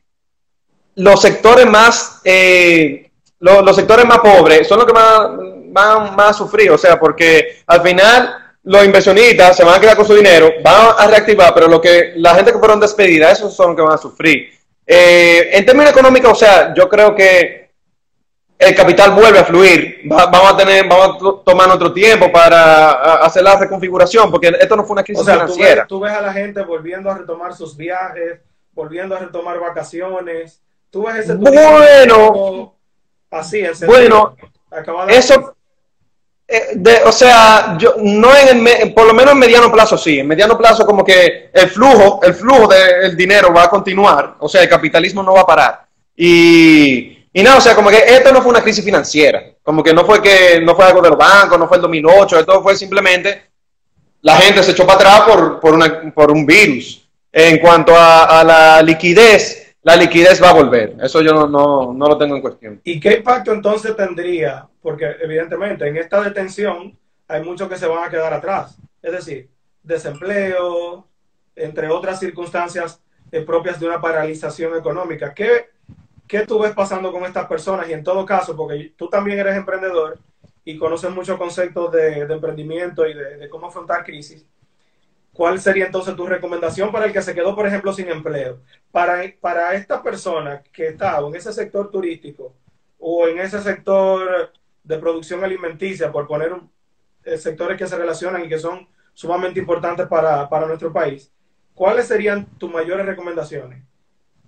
los sectores más eh, lo- los, sectores más pobres son los que más van más a sufrir, o sea, porque al final los inversionistas se van a quedar con su dinero, van a reactivar, pero lo que la gente que fueron despedidas, esos son los que van a sufrir. Eh, en términos económicos, o sea, yo creo que el capital vuelve a fluir. Va- vamos a tener, vamos a to- tomar nuestro tiempo para hacer la reconfiguración, porque esto no fue una crisis O sea, tú ves, financiera. tú ves a la gente volviendo a retomar sus viajes, volviendo a retomar vacaciones. Tú ves ese Bueno. así, en Bueno, Eso, de, o sea, yo no en el, por lo menos en mediano plazo sí, en mediano plazo como que el flujo, el flujo del dinero va a continuar, o sea, el capitalismo no va a parar. Y, y nada, o sea, como que esto no fue una crisis financiera, como que no fue que no fue algo de los bancos, no fue el 2008, esto fue simplemente la gente se echó para atrás por, por, una- por un virus. En cuanto a la liquidez, la liquidez va a volver, eso yo no, no, no lo tengo en cuestión. ¿Y qué impacto entonces tendría? Porque evidentemente en esta detención hay muchos que se van a quedar atrás. Es decir, desempleo, entre otras circunstancias eh, propias de una paralización económica. ¿Qué, ¿Qué tú ves pasando con estas personas? Y en todo caso, porque tú también eres emprendedor y conoces muchos conceptos de, emprendimiento y de, de cómo afrontar crisis. ¿Cuál sería entonces tu recomendación para el que se quedó, por ejemplo, sin empleo? Para, para esta persona que está en ese sector turístico o en ese sector de producción alimenticia, por poner eh, sectores que se relacionan y que son sumamente importantes para, para nuestro país, ¿cuáles serían tus mayores recomendaciones?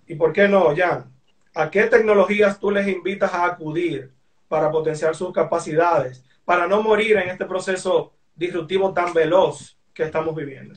¿Y por qué no, Jan? ¿A qué tecnologías tú les invitas a acudir para potenciar sus capacidades, para no morir en este proceso disruptivo tan veloz que estamos viviendo?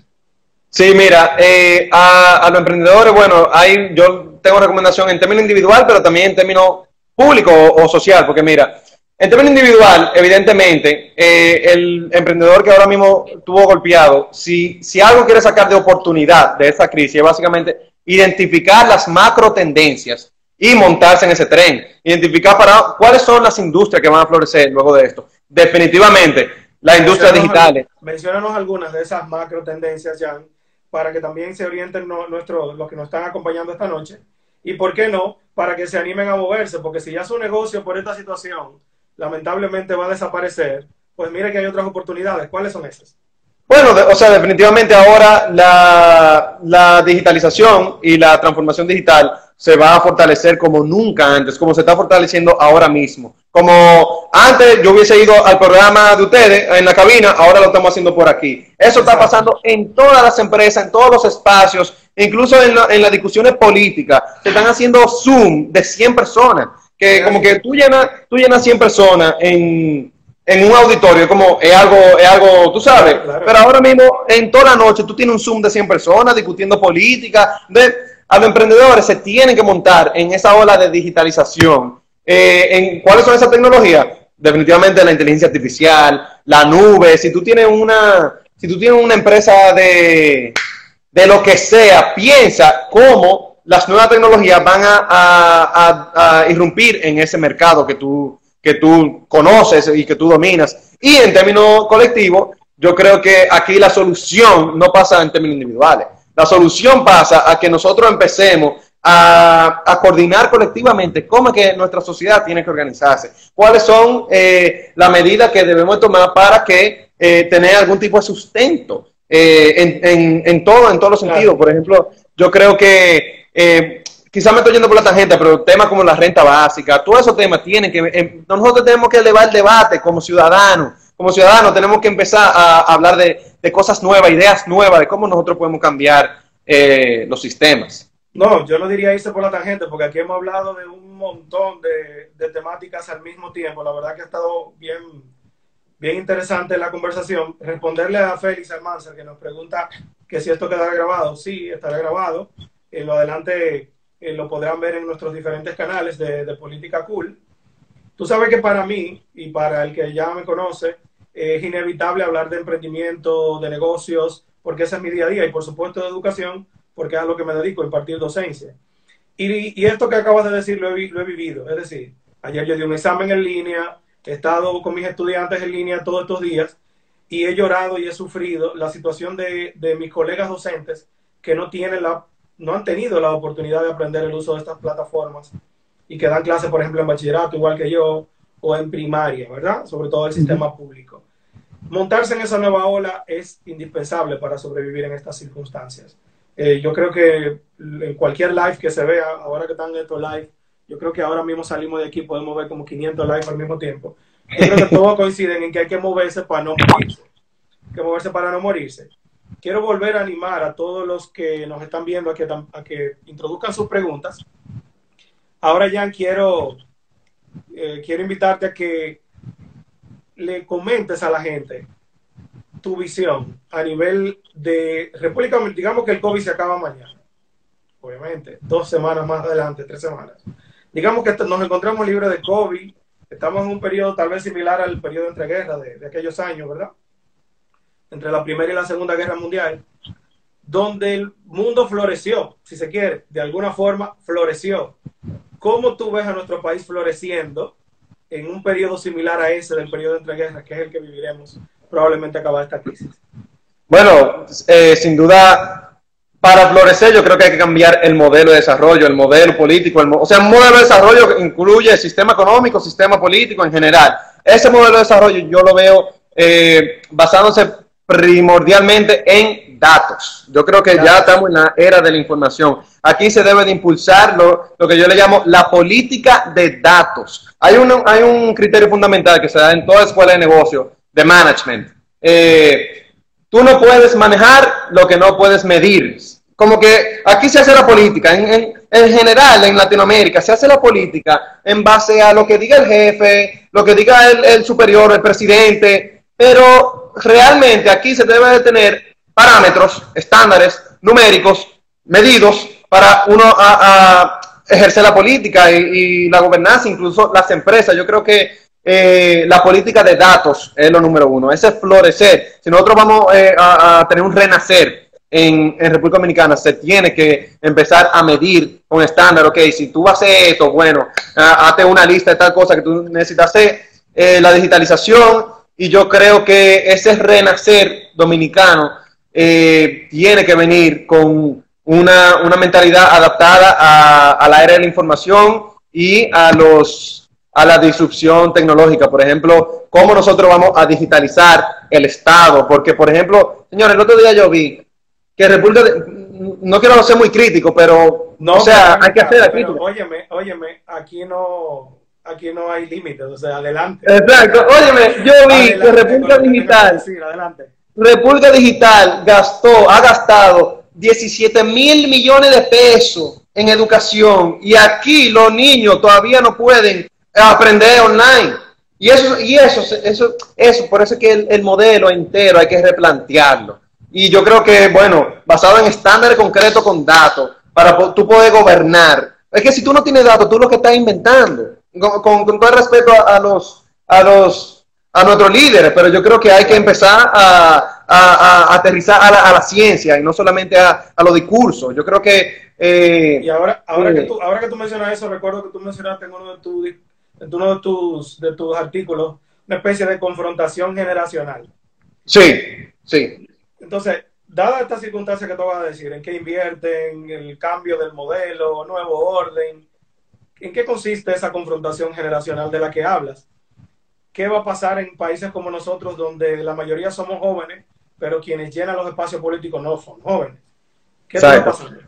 Sí, mira, eh, a, los emprendedores, bueno, hay, yo tengo recomendación en términos individual, pero también en términos público o, social, porque mira, en términos individual, evidentemente, eh, el emprendedor que ahora mismo tuvo golpeado, si, si algo quiere sacar de oportunidad de esta crisis, es básicamente identificar las macro tendencias y montarse en ese tren. Identificar para cuáles son las industrias que van a florecer luego de esto. Definitivamente, las industrias digitales. Menciónanos algunas de esas macro tendencias, Jan, para que también se orienten nuestro, los que nos están acompañando esta noche. Y por qué no, para que se animen a moverse, porque si ya su negocio por esta situación lamentablemente va a desaparecer, pues mire que hay otras oportunidades. ¿Cuáles son esas? Bueno, o sea, definitivamente ahora la, la digitalización y la transformación digital se va a fortalecer como nunca antes, como se está fortaleciendo ahora mismo. Como antes yo hubiese ido al programa de ustedes en la cabina, ahora lo estamos haciendo por aquí. Eso está pasando en todas las empresas, en todos los espacios, incluso en, en las discusiones políticas. Se están haciendo Zoom de 100 personas, que como que tú llenas, tú llenas 100 personas en, en un auditorio, como es algo, es algo, tú sabes, pero ahora mismo en toda la noche tú tienes un Zoom de 100 personas discutiendo política, de a los emprendedores se tienen que montar en esa ola de digitalización. Eh, en, ¿Cuáles son esas tecnologías? Definitivamente la inteligencia artificial, la nube. Si tú tienes una, si tú tienes una empresa de, de lo que sea, piensa cómo las nuevas tecnologías van a, irrumpir en ese mercado que tú, que tú conoces y que tú dominas. Y en términos colectivos, yo creo que aquí la solución no pasa en términos individuales la solución pasa a que nosotros empecemos a, coordinar colectivamente cómo es que nuestra sociedad tiene que organizarse, cuáles son eh, las medidas que debemos tomar para que eh, tener algún tipo de sustento eh, en, todo, en todos los sentidos. Por ejemplo, yo creo que eh, quizás me estoy yendo por la tangente, pero temas como la renta básica, todos esos temas tienen que, nosotros tenemos que elevar el debate como ciudadanos como ciudadanos tenemos que empezar a, hablar de, cosas nuevas, ideas nuevas, de cómo nosotros podemos cambiar eh, los sistemas. No, yo no diría irse por la tangente, porque aquí hemos hablado de un montón de, temáticas al mismo tiempo. La verdad que ha estado bien, bien interesante la conversación. Responderle a Félix Almanza, que nos pregunta que si esto quedará grabado. Sí, estará grabado. En lo adelante eh, lo podrán ver en nuestros diferentes canales de, de Política Cool. Tú sabes que para mí, y para el que ya me conoce, es inevitable hablar de emprendimiento, de negocios, porque ese es mi día a día, y por supuesto de educación, porque es a lo que me dedico, impartir docencia. Y, y esto que acabas de decir lo he, lo he vivido, es decir, ayer yo di un examen en línea, he estado con mis estudiantes en línea todos estos días, y he llorado y he sufrido la situación de, de mis colegas docentes que no tienen la, no han tenido la oportunidad de aprender el uso de estas plataformas y que dan clases, por ejemplo, en bachillerato, igual que yo, o en primaria, ¿verdad? Sobre todo el sistema público. Montarse en esa nueva ola es indispensable para sobrevivir en estas circunstancias. Eh, yo creo que en cualquier live que se vea, ahora que están estos live, yo creo que ahora mismo salimos de aquí, podemos ver como 500 live al mismo tiempo. Yo creo que todos coinciden en que hay que moverse para no morirse. Hay que moverse para no morirse. Quiero volver a animar a todos los que nos están viendo a que, a que introduzcan sus preguntas. Ahora, Jan, quiero, eh, quiero invitarte a que le comentes a la gente tu visión a nivel de República digamos que el COVID se acaba mañana, obviamente, dos semanas más adelante, tres semanas. Digamos que nos encontramos libres de COVID, estamos en un periodo tal vez similar al periodo entre guerras de, de aquellos años, ¿verdad? Entre la Primera y la Segunda Guerra Mundial, donde el mundo floreció, si se quiere, de alguna forma floreció. ¿Cómo tú ves a nuestro país floreciendo en un periodo similar a ese del periodo entre guerras, que es el que viviremos probablemente acabar esta crisis? Bueno, eh, sin duda, para florecer yo creo que hay que cambiar el modelo de desarrollo, el modelo político, o sea, un modelo de desarrollo que incluye el sistema económico, sistema político en general. Ese modelo de desarrollo yo lo veo eh, basándose primordialmente en datos. Yo creo que ya estamos en la era de la información. Aquí se debe de impulsar lo, lo que yo le llamo la política de datos. Hay un, hay un criterio fundamental que se da en toda escuela de negocio, de management. Eh, tú no puedes manejar lo que no puedes medir. Como que aquí se hace la política, en, en, general en Latinoamérica se hace la política en base a lo que diga el jefe, lo que diga el, el superior, el presidente, pero realmente aquí se debe de tener parámetros, estándares numéricos, medidos para uno a, ejercer la política y, la gobernanza, incluso las empresas. Yo creo que eh, la política de datos es lo número uno, ese florecer. Si nosotros vamos eh, a, tener un renacer en, República Dominicana, se tiene que empezar a medir con estándar, ok, si tú haces esto, bueno, hazte una lista de tal cosa que tú necesitas hacer, eh, la digitalización, y yo creo que ese renacer dominicano tiene que venir con una, una mentalidad adaptada a, a, la era de la información y a, los, a la disrupción tecnológica. Por ejemplo, cómo nosotros vamos a digitalizar el Estado. Porque, por ejemplo, señores, el otro día yo vi que República no quiero ser muy crítico, pero no, o sea, hay que hacer la crítica. Óyeme, óyeme, aquí no, aquí no hay límites, o sea, adelante. Exacto, óyeme, yo vi que República Digital, República Digital gastó, ha gastado 17 mil millones de pesos en educación y aquí los niños todavía no pueden aprender online. Y eso, y eso, eso, eso, por eso es que el, modelo entero hay que replantearlo. Y yo creo que, bueno, basado en estándares concretos con datos, para tú poder gobernar. Es que si tú no tienes datos, tú lo que estás inventando. Con, todo el respeto a, los, a los, a nuestros líderes, pero yo creo que hay que empezar a, a, aterrizar a la, a la, ciencia y no solamente a, a los discursos. Yo creo que... Eh, y ahora, ahora, que eh, tú, ahora que tú mencionas eso, recuerdo que tú mencionaste en uno de, tu, en uno de, tus, de tus artículos una especie de confrontación generacional. Sí, sí. Entonces, dada esta circunstancia que tú vas a decir, en qué invierten, el cambio del modelo, nuevo orden, ¿en qué consiste esa confrontación generacional de la que hablas? ¿Qué va a pasar en países como nosotros, donde la mayoría somos jóvenes pero quienes llenan los espacios políticos no son jóvenes. ¿Qué está pasando?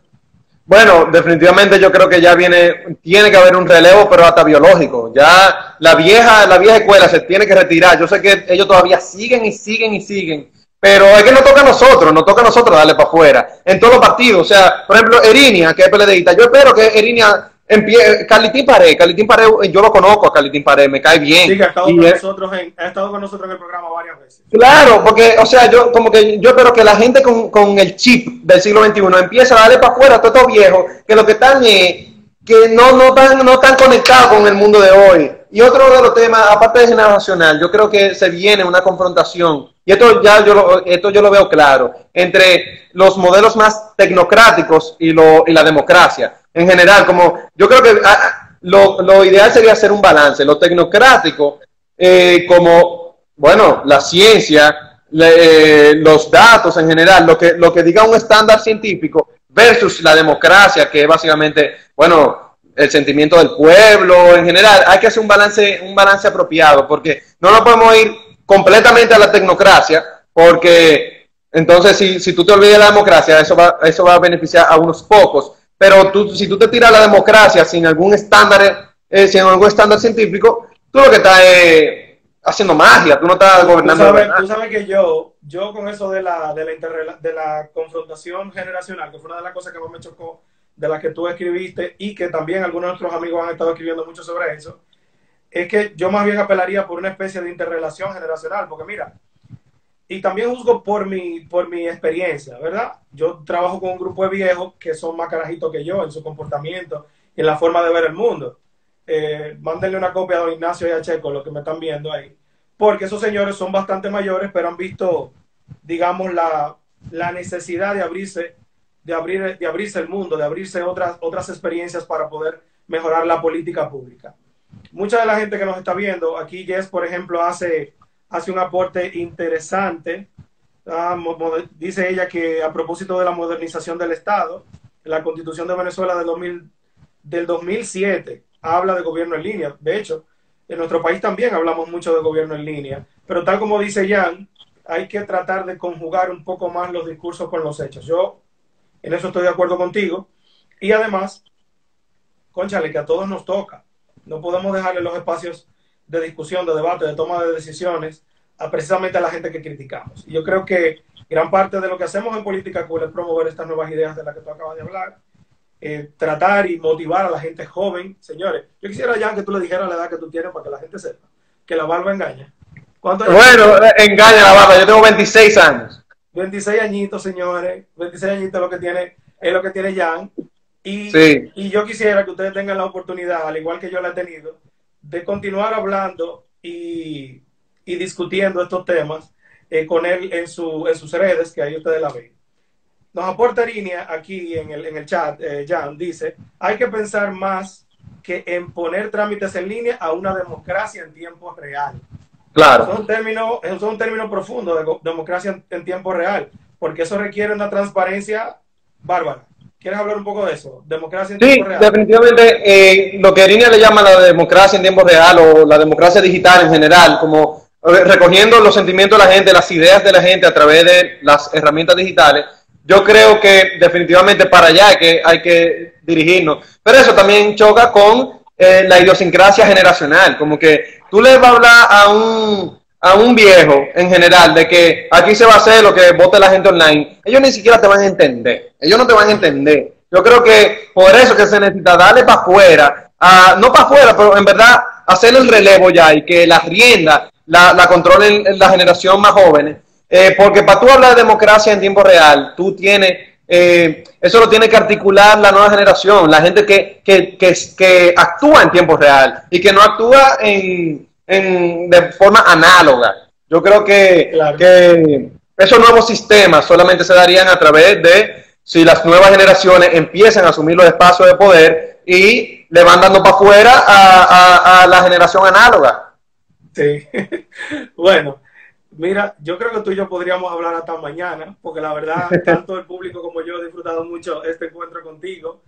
Bueno, definitivamente yo creo que ya viene, tiene que haber un relevo, pero hasta biológico. Ya la vieja, la vieja escuela se tiene que retirar. Yo sé que ellos todavía siguen y siguen y siguen, pero es que no toca a nosotros, nos toca a nosotros darle para afuera. En todos los partidos, o sea, por ejemplo, Erinia, que es PLDista, yo espero que Erinia pie, Calitín Pared, Calitín Pared, yo lo conozco a Calitín Pared, me cae bien. Sí, que ha estado, con nosotros en, ha estado con nosotros en el programa varias veces. Claro, porque, o sea, yo como que yo espero que la gente con, con el chip del siglo XXI empiece a darle para afuera a todos estos viejos que lo que están es que no, no, están, no están conectados con el mundo de hoy. Y otro de los temas, aparte de generacional, yo creo que se viene una confrontación, y esto ya yo lo, esto yo lo veo claro, entre los modelos más tecnocráticos y, lo, y la democracia en general, como yo creo que ah, lo, lo ideal sería hacer un balance, lo tecnocrático, eh, como, bueno, la ciencia, eh, los datos en general, lo que, lo que diga un estándar científico versus la democracia, que es básicamente, bueno, el sentimiento del pueblo en general, hay que hacer un balance, un balance apropiado, porque no nos podemos ir completamente a la tecnocracia, porque entonces si, si tú te olvidas de la democracia, eso va, eso va a beneficiar a unos pocos, pero tú, si tú te tiras la democracia sin algún estándar, eh, sin algún estándar científico, tú lo que estás es haciendo magia, tú no estás gobernando. Tú sabes, tú sabes que yo, yo con eso de la, de la, de la confrontación generacional, que fue una de las cosas que más me chocó, de las que tú escribiste y que también algunos de nuestros amigos han estado escribiendo mucho sobre eso, es que yo más bien apelaría por una especie de interrelación generacional, porque mira, y también juzgo por mi, por mi experiencia, ¿verdad? Yo trabajo con un grupo de viejos que son más carajitos que yo en su comportamiento en la forma de ver el mundo. Eh, mándenle una copia a don Ignacio y a Checo, lo que me están viendo ahí. Porque esos señores son bastante mayores, pero han visto, digamos, la, la necesidad de abrirse, de, abrir, de abrirse el mundo, de abrirse otras, otras experiencias para poder mejorar la política pública. Mucha de la gente que nos está viendo, aquí Jess, por ejemplo, hace hace un aporte interesante. Ah, dice ella que a propósito de la modernización del Estado, la Constitución de Venezuela del, 2000, del 2007 habla de gobierno en línea. De hecho, en nuestro país también hablamos mucho de gobierno en línea. Pero tal como dice Jan, hay que tratar de conjugar un poco más los discursos con los hechos. Yo en eso estoy de acuerdo contigo. Y además, conchale, que a todos nos toca. No podemos dejarle los espacios de discusión, de debate, de toma de decisiones a precisamente a la gente que criticamos. Y yo creo que gran parte de lo que hacemos en Política Cool es promover estas nuevas ideas de las que tú acabas de hablar, eh, tratar y motivar a la gente joven. Señores, yo quisiera ya que tú le dijeras la edad que tú tienes para que la gente sepa que la barba engaña. Bueno, engaña la barba, yo tengo 26 años. 26 añitos, señores, 26 añitos lo que tiene, es lo que tiene Jan. Y, y yo quisiera que ustedes tengan la oportunidad, al igual que yo la he tenido, de continuar hablando y, y discutiendo estos temas eh, con él en, su, en sus redes, que ahí ustedes la ven. Nos aporta línea aquí en el, en el chat, eh, Jan, dice, hay que pensar más que en poner trámites en línea a una democracia en tiempo real. Claro. Es un término, es un término profundo de democracia en, tiempo real, porque eso requiere una transparencia bárbara. ¿Quieres hablar un poco de eso? Democracia en tiempo real. Sí, definitivamente eh, lo que Línea le llama la democracia en tiempo real o la democracia digital en general, como recogiendo los sentimientos de la gente, las ideas de la gente a través de las herramientas digitales, yo creo que definitivamente para allá hay que, hay que dirigirnos. Pero eso también choca con eh, la idiosincrasia generacional, como que tú le vas a hablar a un, a un viejo en general de que aquí se va a hacer lo que vote la gente online, ellos ni siquiera te van a entender, ellos no te van a entender. Yo creo que por eso que se necesita darle para afuera, no para afuera, pero en verdad hacer el relevo ya y que la rienda la, la controlen la generación más jóvenes. Eh, porque para tú hablar de democracia en tiempo real, tú tienes, eh, eso lo tiene que articular la nueva generación, la gente que, que, que, que actúa en tiempo real y que no actúa en, en, de forma análoga. Yo creo que, que esos nuevos sistemas solamente se darían a través de si las nuevas generaciones empiezan a asumir los espacios de poder y le van dando para afuera a, a, a la generación análoga. Sí. bueno, mira, yo creo que tú y yo podríamos hablar hasta mañana, porque la verdad, tanto el público como yo he disfrutado mucho este encuentro contigo.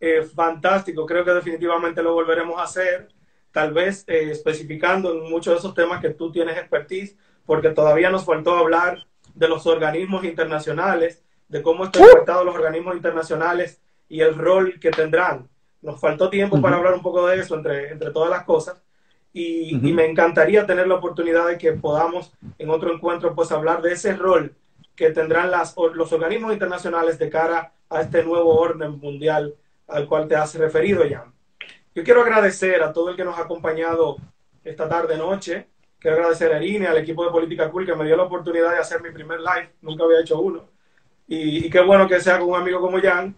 Eh, fantástico, creo que definitivamente lo volveremos a hacer, tal vez eh, especificando en muchos de esos temas que tú tienes expertise, porque todavía nos faltó hablar de los organismos internacionales, de cómo están afectados los organismos internacionales y el rol que tendrán. Nos faltó tiempo para hablar un poco de eso entre, entre todas las cosas, y, me encantaría tener la oportunidad de que podamos en otro encuentro pues hablar de ese rol que tendrán las, los organismos internacionales de cara a este nuevo orden mundial al cual te has referido, ya. Yo quiero agradecer a todo el que nos ha acompañado esta tarde noche. Quiero agradecer a Irene, al equipo de Política Cool que me dio la oportunidad de hacer mi primer live. Nunca había hecho uno. Y, qué bueno que sea con un amigo como Jan.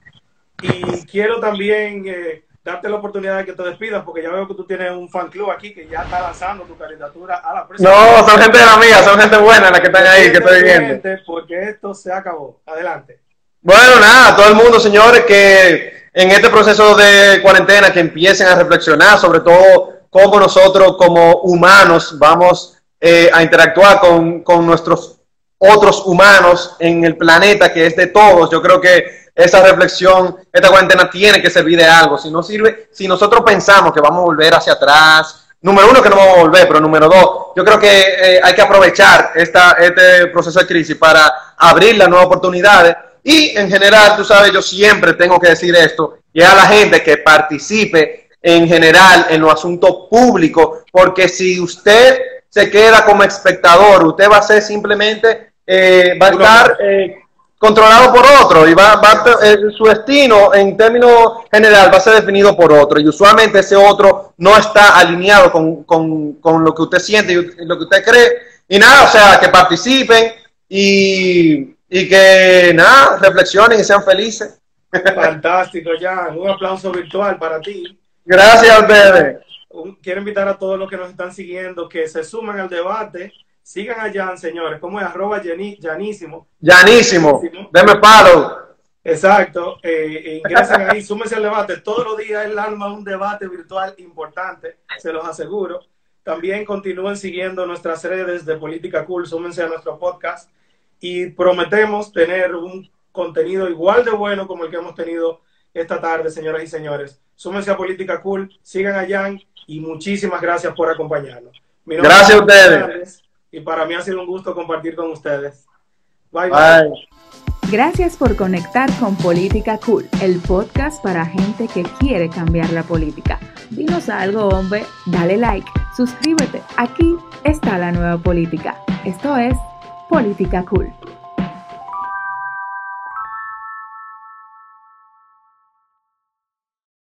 Y quiero también eh, darte la oportunidad de que te despidas, porque ya veo que tú tienes un fan club aquí que ya está lanzando tu candidatura a la presidencia. No, son gente de la mía, son gente buena la que están ahí, que estoy viendo. Porque esto se acabó. Adelante. Bueno, nada, todo el mundo, señores, que en este proceso de cuarentena que empiecen a reflexionar sobre todo cómo nosotros como humanos vamos eh, a interactuar con, con nuestros otros humanos en el planeta que es de todos. Yo creo que esa reflexión, esta cuarentena tiene que servir de algo. Si no sirve, si nosotros pensamos que vamos a volver hacia atrás, número uno que no vamos a volver, pero número dos, yo creo que eh, hay que aprovechar esta, este proceso de crisis para abrir las nuevas oportunidades. Y en general, tú sabes, yo siempre tengo que decir esto, y a la gente que participe en general en los asuntos públicos, porque si usted se queda como espectador, usted va a ser simplemente, eh, va a estar... Eh, controlado por otro y va, va eh, su destino en términos general va a ser definido por otro y usualmente ese otro no está alineado con, con, con lo que usted siente y lo que usted cree y nada, o sea, que participen y, y que nada, reflexionen y sean felices. Fantástico, ya, un aplauso virtual para ti. Gracias ustedes. Quiero invitar a todos los que nos están siguiendo que se sumen al debate Sigan a Jan, señores. ¿Cómo es? Arroba Janísimo. Janísimo. Deme palo. Exacto. Eh, ingresen ahí, súmense al debate. Todos los días el alma un debate virtual importante, se los aseguro. También continúen siguiendo nuestras redes de Política Cool, súmense a nuestro podcast y prometemos tener un contenido igual de bueno como el que hemos tenido esta tarde, señoras y señores. Súmense a Política Cool, sigan a Jan y muchísimas gracias por acompañarnos. gracias a ustedes y para mí ha sido un gusto compartir con ustedes. Bye bye. Gracias por conectar con Política Cool, el podcast para gente que quiere cambiar la política. Dinos algo, hombre, dale like, suscríbete. Aquí está la nueva política. Esto es Política Cool.